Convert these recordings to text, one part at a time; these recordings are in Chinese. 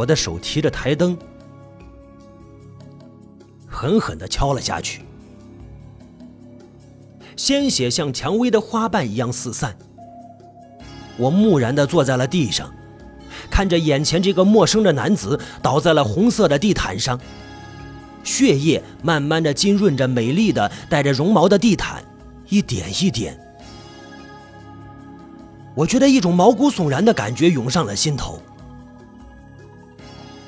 我的手提着台灯，狠狠的敲了下去，鲜血像蔷薇的花瓣一样四散。我木然的坐在了地上，看着眼前这个陌生的男子倒在了红色的地毯上，血液慢慢的浸润着美丽的带着绒毛的地毯，一点一点。我觉得一种毛骨悚然的感觉涌上了心头。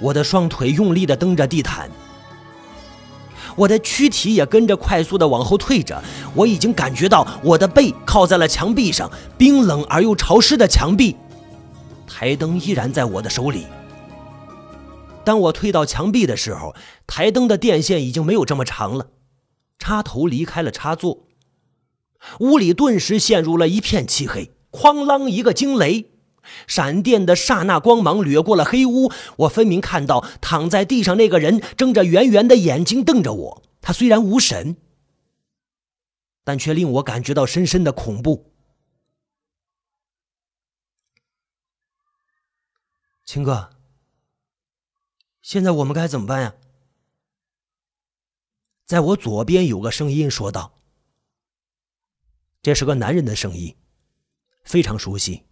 我的双腿用力的蹬着地毯，我的躯体也跟着快速的往后退着。我已经感觉到我的背靠在了墙壁上，冰冷而又潮湿的墙壁。台灯依然在我的手里。当我退到墙壁的时候，台灯的电线已经没有这么长了，插头离开了插座，屋里顿时陷入了一片漆黑。哐啷一个惊雷。闪电的刹那光芒掠过了黑屋，我分明看到躺在地上那个人睁着圆圆的眼睛瞪着我。他虽然无神，但却令我感觉到深深的恐怖。秦哥，现在我们该怎么办呀？在我左边有个声音说道：“这是个男人的声音，非常熟悉。”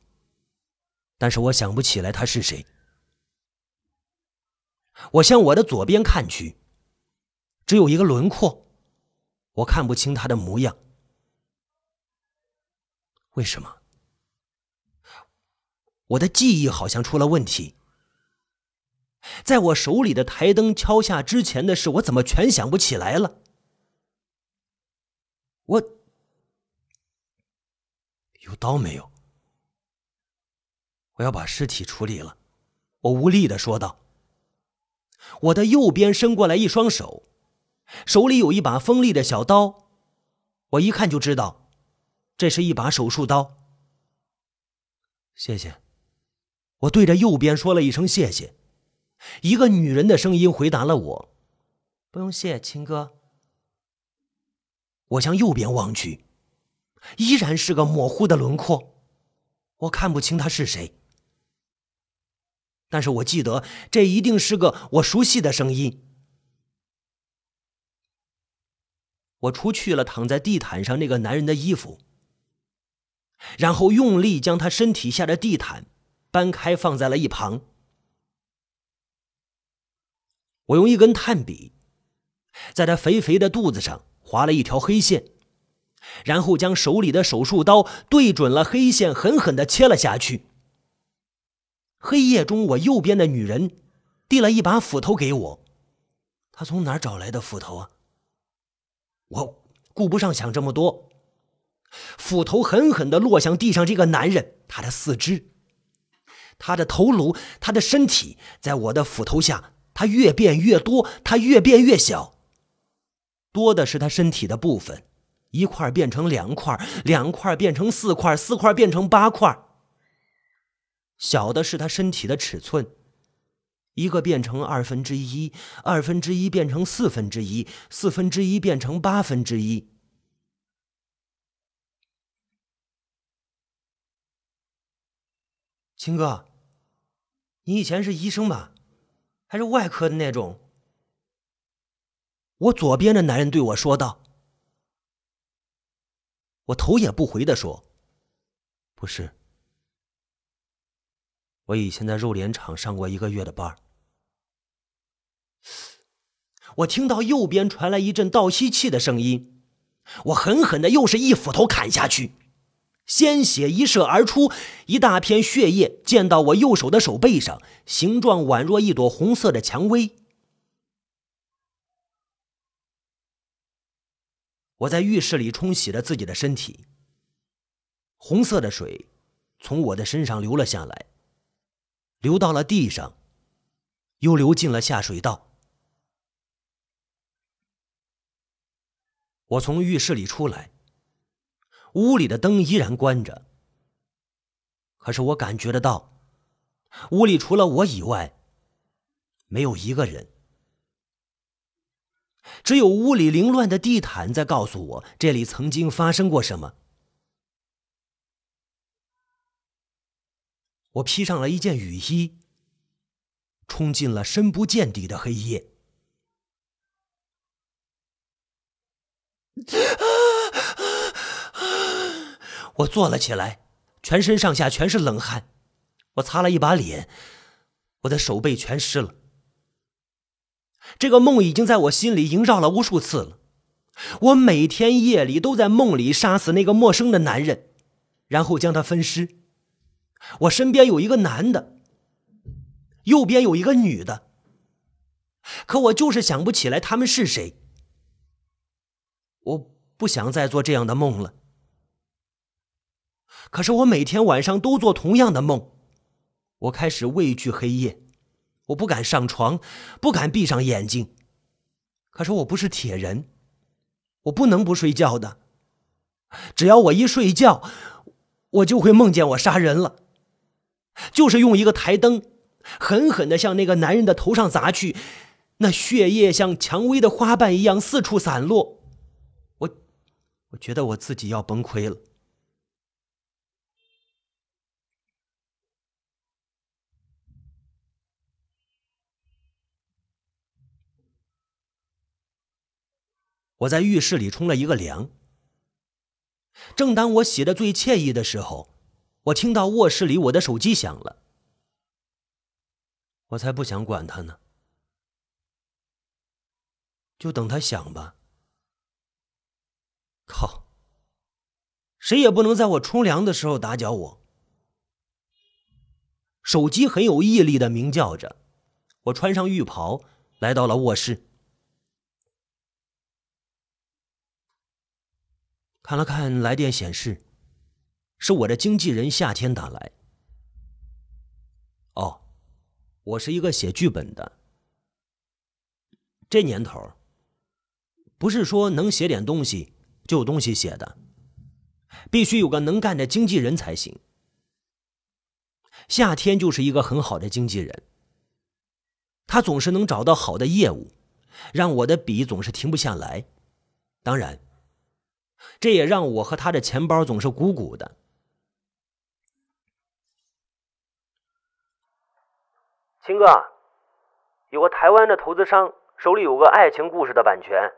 但是我想不起来他是谁。我向我的左边看去，只有一个轮廓，我看不清他的模样。为什么？我的记忆好像出了问题。在我手里的台灯敲下之前的事，我怎么全想不起来了？我有刀没有？我要把尸体处理了，我无力的说道。我的右边伸过来一双手，手里有一把锋利的小刀，我一看就知道，这是一把手术刀。谢谢，我对着右边说了一声谢谢。一个女人的声音回答了我：“不用谢，秦哥。”我向右边望去，依然是个模糊的轮廓，我看不清他是谁。但是我记得，这一定是个我熟悉的声音。我除去了躺在地毯上那个男人的衣服，然后用力将他身体下的地毯搬开，放在了一旁。我用一根炭笔，在他肥肥的肚子上划了一条黑线，然后将手里的手术刀对准了黑线，狠狠的切了下去。黑夜中，我右边的女人递了一把斧头给我。她从哪儿找来的斧头啊？我顾不上想这么多，斧头狠狠的落向地上这个男人，他的四肢、他的头颅、他的身体，在我的斧头下，他越变越多，他越变越小。多的是他身体的部分，一块变成两块，两块变成四块，四块变成八块。小的是他身体的尺寸，一个变成二分之一，二分之一变成四分之一，四分之一变成八分之一。秦哥，你以前是医生吧？还是外科的那种？我左边的男人对我说道。我头也不回的说：“不是。”我以前在肉联厂上过一个月的班我听到右边传来一阵倒吸气的声音，我狠狠的又是一斧头砍下去，鲜血一射而出，一大片血液溅到我右手的手背上，形状宛若一朵红色的蔷薇。我在浴室里冲洗着自己的身体，红色的水从我的身上流了下来。流到了地上，又流进了下水道。我从浴室里出来，屋里的灯依然关着。可是我感觉得到，屋里除了我以外，没有一个人。只有屋里凌乱的地毯在告诉我，这里曾经发生过什么。我披上了一件雨衣，冲进了深不见底的黑夜。我坐了起来，全身上下全是冷汗。我擦了一把脸，我的手背全湿了。这个梦已经在我心里萦绕了无数次了。我每天夜里都在梦里杀死那个陌生的男人，然后将他分尸。我身边有一个男的，右边有一个女的，可我就是想不起来他们是谁。我不想再做这样的梦了。可是我每天晚上都做同样的梦，我开始畏惧黑夜，我不敢上床，不敢闭上眼睛。可是我不是铁人，我不能不睡觉的。只要我一睡觉，我就会梦见我杀人了，就是用一个台灯，狠狠的向那个男人的头上砸去，那血液像蔷薇的花瓣一样四处散落。我，我觉得我自己要崩溃了。我在浴室里冲了一个凉。正当我洗的最惬意的时候，我听到卧室里我的手机响了。我才不想管他呢，就等他响吧。靠！谁也不能在我冲凉的时候打搅我。手机很有毅力的鸣叫着，我穿上浴袍，来到了卧室。看了看来电显示，是我的经纪人夏天打来。哦，我是一个写剧本的。这年头，不是说能写点东西就有东西写的，必须有个能干的经纪人才行。夏天就是一个很好的经纪人，他总是能找到好的业务，让我的笔总是停不下来。当然。这也让我和他的钱包总是鼓鼓的。秦哥，有个台湾的投资商手里有个爱情故事的版权，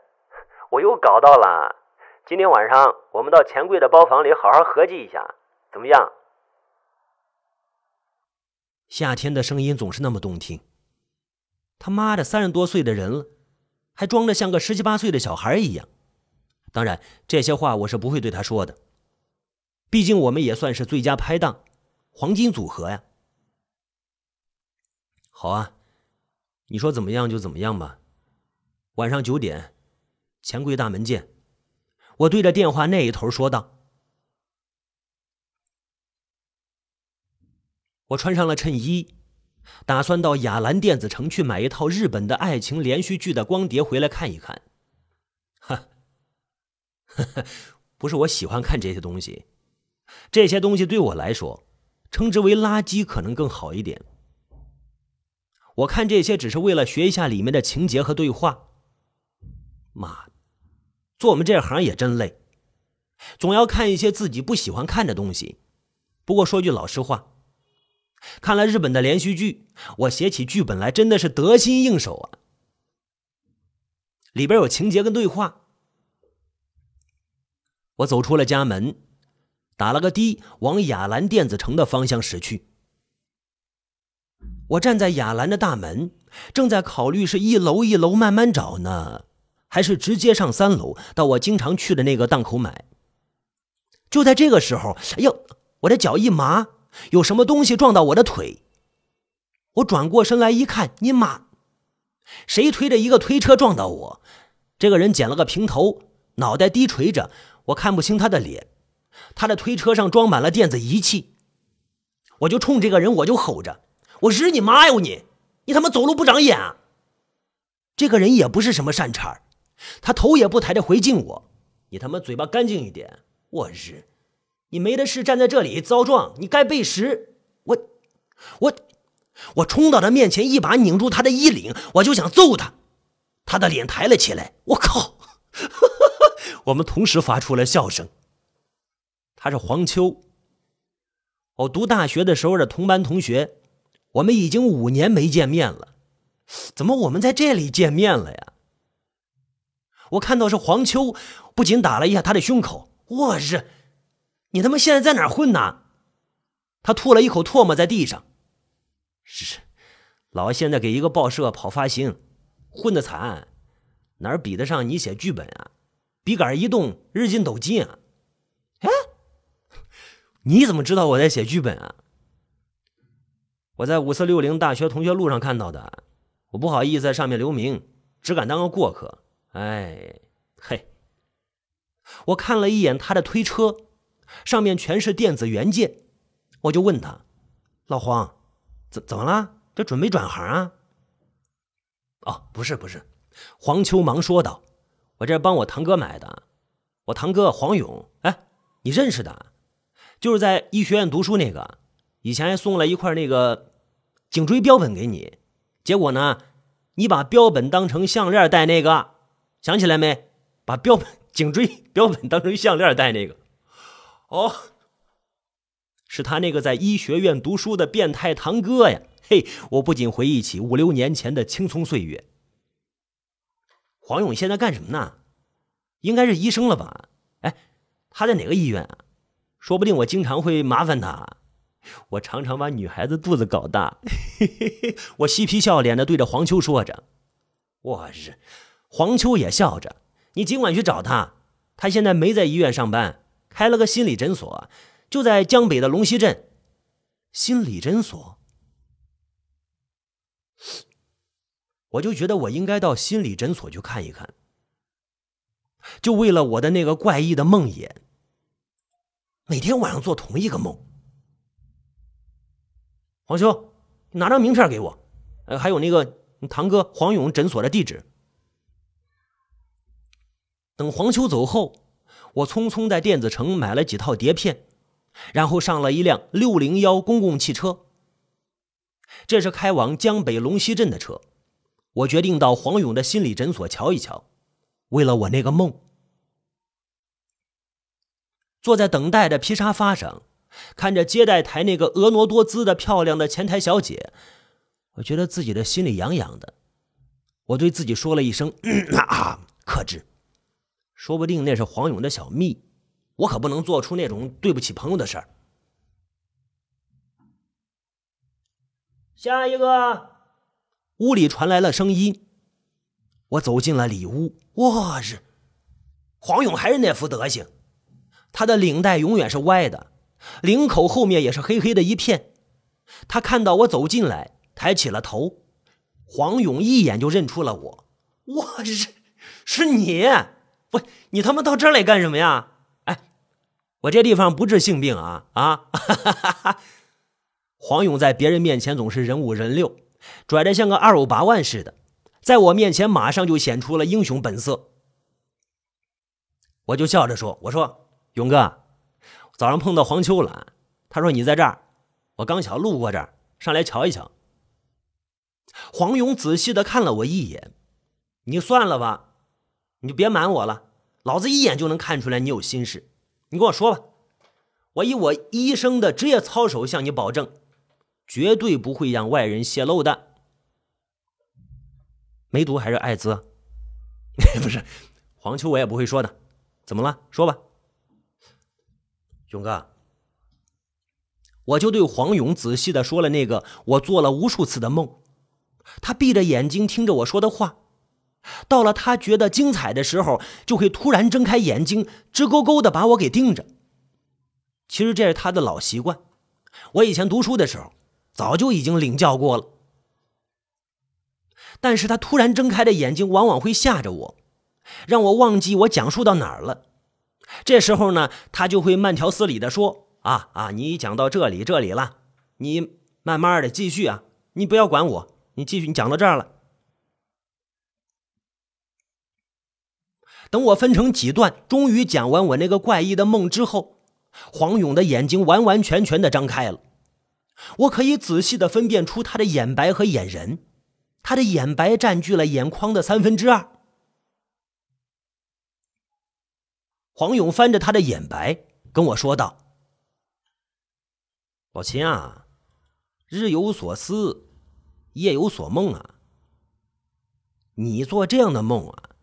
我又搞到了。今天晚上我们到钱柜的包房里好好合计一下，怎么样？夏天的声音总是那么动听。他妈的，三十多岁的人了，还装的像个十七八岁的小孩一样。当然，这些话我是不会对他说的。毕竟我们也算是最佳拍档，黄金组合呀。好啊，你说怎么样就怎么样吧。晚上九点，钱柜大门见。我对着电话那一头说道。我穿上了衬衣，打算到雅兰电子城去买一套日本的爱情连续剧的光碟回来看一看。哈。不是我喜欢看这些东西，这些东西对我来说，称之为垃圾可能更好一点。我看这些只是为了学一下里面的情节和对话。妈的，做我们这行也真累，总要看一些自己不喜欢看的东西。不过说句老实话，看了日本的连续剧，我写起剧本来真的是得心应手啊。里边有情节跟对话。我走出了家门，打了个的，往雅兰电子城的方向驶去。我站在雅兰的大门，正在考虑是一楼一楼慢慢找呢，还是直接上三楼到我经常去的那个档口买。就在这个时候，哎呦，我的脚一麻，有什么东西撞到我的腿。我转过身来一看，你妈，谁推着一个推车撞到我？这个人捡了个平头，脑袋低垂着。我看不清他的脸，他的推车上装满了电子仪器，我就冲这个人我就吼着：“我日你妈哟你！你他妈走路不长眼啊！”这个人也不是什么善茬他头也不抬的回敬我：“你他妈嘴巴干净一点！”我日，你没的事站在这里遭撞，你该背时！我，我，我冲到他面前，一把拧住他的衣领，我就想揍他，他的脸抬了起来，我靠！我们同时发出了笑声。他是黄秋，我读大学的时候的同班同学，我们已经五年没见面了，怎么我们在这里见面了呀？我看到是黄秋，不仅打了一下他的胸口。我日，你他妈现在在哪混呢？他吐了一口唾沫在地上。是，老现在给一个报社跑发行，混的惨，哪比得上你写剧本啊？笔杆一动，日进斗金啊！哎，你怎么知道我在写剧本啊？我在五四六零大学同学录上看到的，我不好意思在上面留名，只敢当个过客。哎，嘿，我看了一眼他的推车，上面全是电子元件，我就问他：“老黄，怎怎么了？这准备转行啊？”哦，不是不是，黄秋忙说道：“我这帮我堂哥买的，我堂哥黄勇，哎，你认识的？就是在医学院读书那个，以前还送了一块那个颈椎标本给你，结果呢，你把标本当成项链戴那个。”想起来没？把标本颈椎标本当成项链戴那个，哦，是他那个在医学院读书的变态堂哥呀！嘿，我不仅回忆起五六年前的青葱岁月。黄勇现在干什么呢？应该是医生了吧？哎，他在哪个医院啊？说不定我经常会麻烦他。我常常把女孩子肚子搞大。嘿嘿嘿，我嬉皮笑脸的对着黄秋说着：“我日！”黄秋也笑着：“你尽管去找他，他现在没在医院上班，开了个心理诊所，就在江北的龙溪镇。心理诊所，我就觉得我应该到心理诊所去看一看，就为了我的那个怪异的梦魇，每天晚上做同一个梦。黄秋，拿张名片给我，呃，还有那个堂哥黄勇诊所的地址。”等黄秋走后，我匆匆在电子城买了几套碟片，然后上了一辆六零幺公共汽车。这是开往江北龙溪镇的车。我决定到黄勇的心理诊所瞧一瞧，为了我那个梦。坐在等待的皮沙发上，看着接待台那个婀娜多姿的漂亮的前台小姐，我觉得自己的心里痒痒的。我对自己说了一声：“嗯啊，克制。”说不定那是黄勇的小蜜，我可不能做出那种对不起朋友的事儿。下一个，屋里传来了声音。我走进了里屋，我日，黄勇还是那副德行，他的领带永远是歪的，领口后面也是黑黑的一片。他看到我走进来，抬起了头。黄勇一眼就认出了我，我日，是你。不，你他妈到这儿来干什么呀？哎，我这地方不治性病啊啊！哈哈哈黄勇在别人面前总是人五人六，拽的像个二五八万似的，在我面前马上就显出了英雄本色。我就笑着说：“我说勇哥，早上碰到黄秋了，他说你在这儿，我刚巧路过这儿，上来瞧一瞧。”黄勇仔细的看了我一眼，你算了吧。你就别瞒我了，老子一眼就能看出来你有心事。你跟我说吧，我以我医生的职业操守向你保证，绝对不会让外人泄露的。梅毒还是艾滋？不是，黄秋我也不会说的。怎么了？说吧，勇哥。我就对黄勇仔细的说了那个我做了无数次的梦，他闭着眼睛听着我说的话。到了他觉得精彩的时候，就会突然睁开眼睛，直勾勾的把我给盯着。其实这是他的老习惯，我以前读书的时候早就已经领教过了。但是他突然睁开的眼睛，往往会吓着我，让我忘记我讲述到哪儿了。这时候呢，他就会慢条斯理的说：“啊啊，你讲到这里这里了，你慢慢的继续啊，你不要管我，你继续，你讲到这儿了。”等我分成几段，终于讲完我那个怪异的梦之后，黄勇的眼睛完完全全的张开了。我可以仔细的分辨出他的眼白和眼仁，他的眼白占据了眼眶的三分之二。黄勇翻着他的眼白跟我说道：“老秦啊，日有所思，夜有所梦啊。你做这样的梦啊，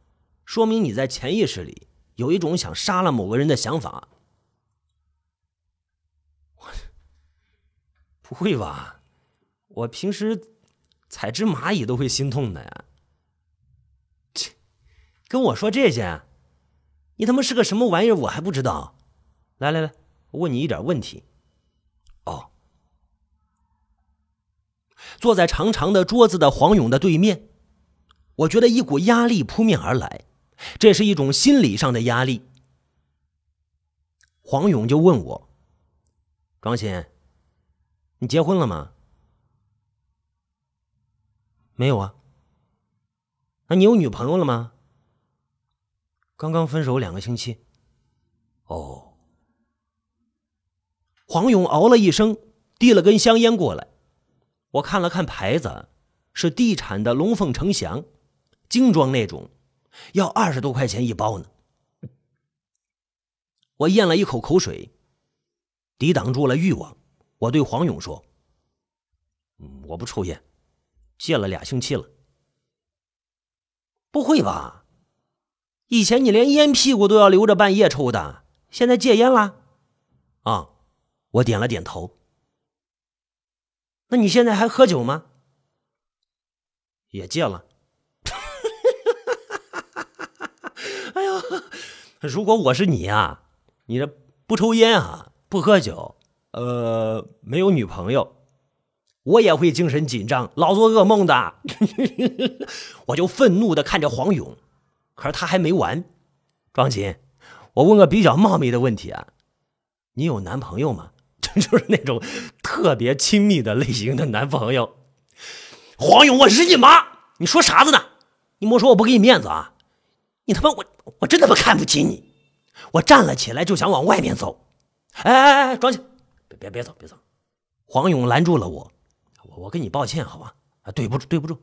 说明你在潜意识里有一种想杀了某个人的想法。不会吧？我平时踩只蚂蚁都会心痛的呀！切，跟我说这些，你他妈是个什么玩意儿？我还不知道。来来来，我问你一点问题。哦，坐在长长的桌子的黄勇的对面，我觉得一股压力扑面而来，这是一种心理上的压力。黄勇就问我：“庄心，你结婚了吗？”“没有啊。”“那你有女朋友了吗？”“刚刚分手两个星期。”“哦。”黄勇哦了一声，递了根香烟过来。我看了看牌子，是地产的龙凤呈祥，精装那种，要二十多块钱一包呢。我咽了一口口水，抵挡住了欲望。我对黄勇说：“我不抽烟，戒了俩星期了。”不会吧？以前你连烟屁股都要留着半夜抽的，现在戒烟了？啊？我点了点头。那你现在还喝酒吗？也戒了。哎呦，如果我是你呀，你这不抽烟啊，不喝酒，呃，没有女朋友，我也会精神紧张，老做噩梦的。我就愤怒的看着黄勇，可是他还没完。庄琴，我问个比较冒昧的问题啊，你有男朋友吗？就是那种特别亲密的类型的男朋友，黄勇，我日你妈！你说啥子呢？你莫说我不给你面子啊！你他妈我我真他妈看不起你！我站了起来就想往外面走，哎哎哎，庄琴，别别别走别走！黄勇拦住了我，我我跟你抱歉好吧？啊，对不住对不住，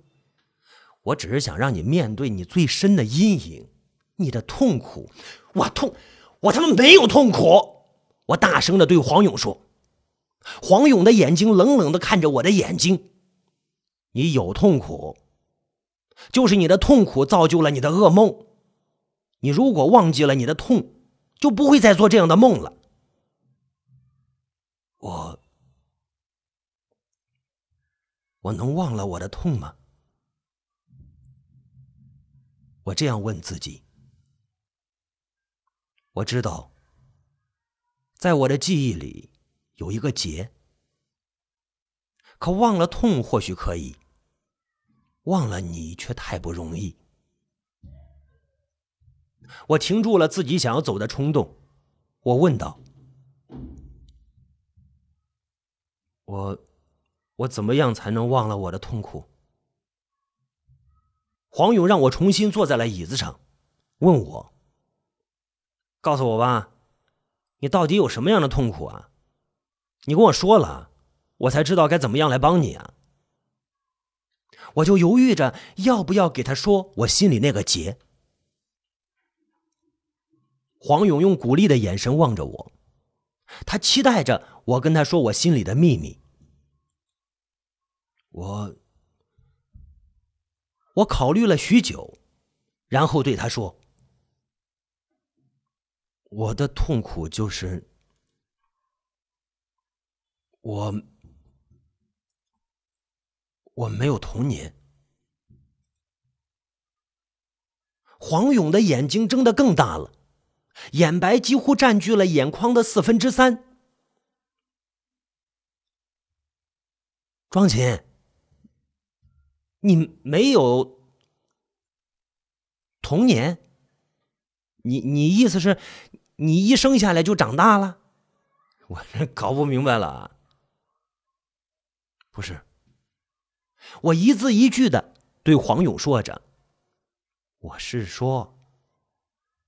我只是想让你面对你最深的阴影，你的痛苦。我痛，我他妈没有痛苦！我大声的对黄勇说。黄勇的眼睛冷冷的看着我的眼睛。你有痛苦，就是你的痛苦造就了你的噩梦。你如果忘记了你的痛，就不会再做这样的梦了。我，我能忘了我的痛吗？我这样问自己。我知道，在我的记忆里。有一个结，可忘了痛或许可以，忘了你却太不容易。我停住了自己想要走的冲动，我问道：“我，我怎么样才能忘了我的痛苦？”黄勇让我重新坐在了椅子上，问我：“告诉我吧，你到底有什么样的痛苦啊？”你跟我说了，我才知道该怎么样来帮你啊！我就犹豫着要不要给他说我心里那个结。黄勇用鼓励的眼神望着我，他期待着我跟他说我心里的秘密。我，我考虑了许久，然后对他说：“我的痛苦就是。”我我没有童年。黄勇的眼睛睁得更大了，眼白几乎占据了眼眶的四分之三。庄琴，你没有童年？你你意思是，你一生下来就长大了？我这搞不明白了。不是，我一字一句的对黄勇说着：“我是说，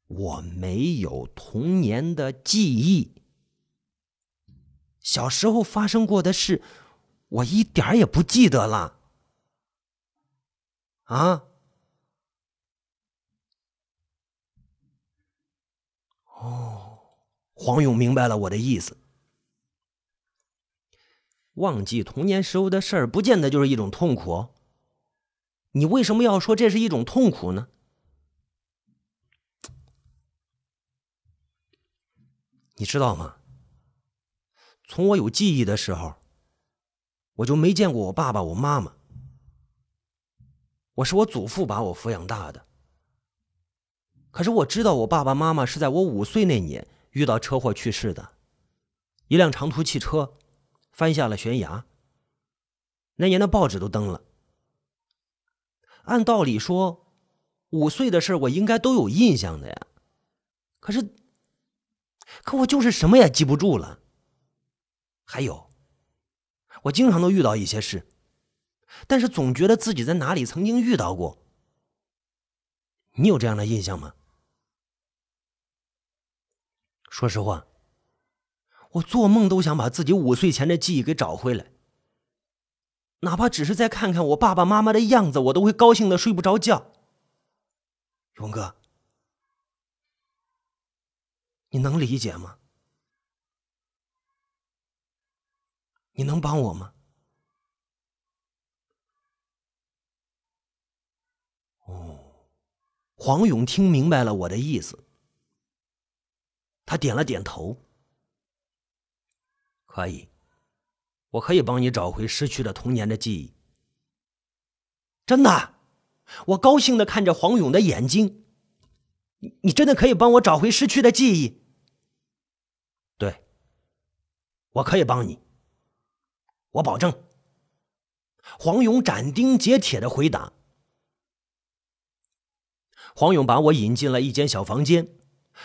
我没有童年的记忆，小时候发生过的事，我一点也不记得了。”啊？哦，黄勇明白了我的意思。忘记童年时候的事儿，不见得就是一种痛苦。你为什么要说这是一种痛苦呢？你知道吗？从我有记忆的时候，我就没见过我爸爸、我妈妈。我是我祖父把我抚养大的。可是我知道我爸爸妈妈是在我五岁那年遇到车祸去世的，一辆长途汽车翻下了悬崖。那年的报纸都登了。按道理说，五岁的事我应该都有印象的呀。可是。可我就是什么也记不住了。还有，我经常都遇到一些事，但是总觉得自己在哪里曾经遇到过。你有这样的印象吗？说实话，我做梦都想把自己五岁前的记忆给找回来，哪怕只是再看看我爸爸妈妈的样子，我都会高兴的睡不着觉。勇哥。你能理解吗？你能帮我吗？黄勇听明白了我的意思，他点了点头。可以，我可以帮你找回失去的童年的记忆。真的，我高兴的看着黄勇的眼睛。你你真的可以帮我找回失去的记忆？对，我可以帮你，我保证。黄勇斩钉截铁的回答。黄勇把我引进了一间小房间，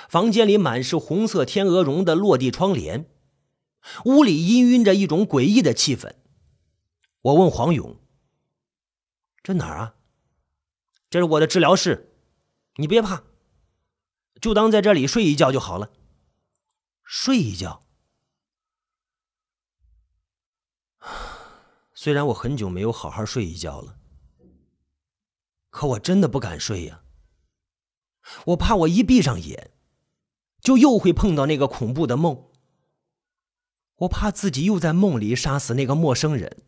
房间里满是红色天鹅绒的落地窗帘，屋里氤氲着一种诡异的气氛。我问黄勇：“这哪儿啊？”“这是我的治疗室，你别怕。”就当在这里睡一觉就好了。睡一觉。虽然我很久没有好好睡一觉了，可我真的不敢睡呀。我怕我一闭上眼，就又会碰到那个恐怖的梦。我怕自己又在梦里杀死那个陌生人。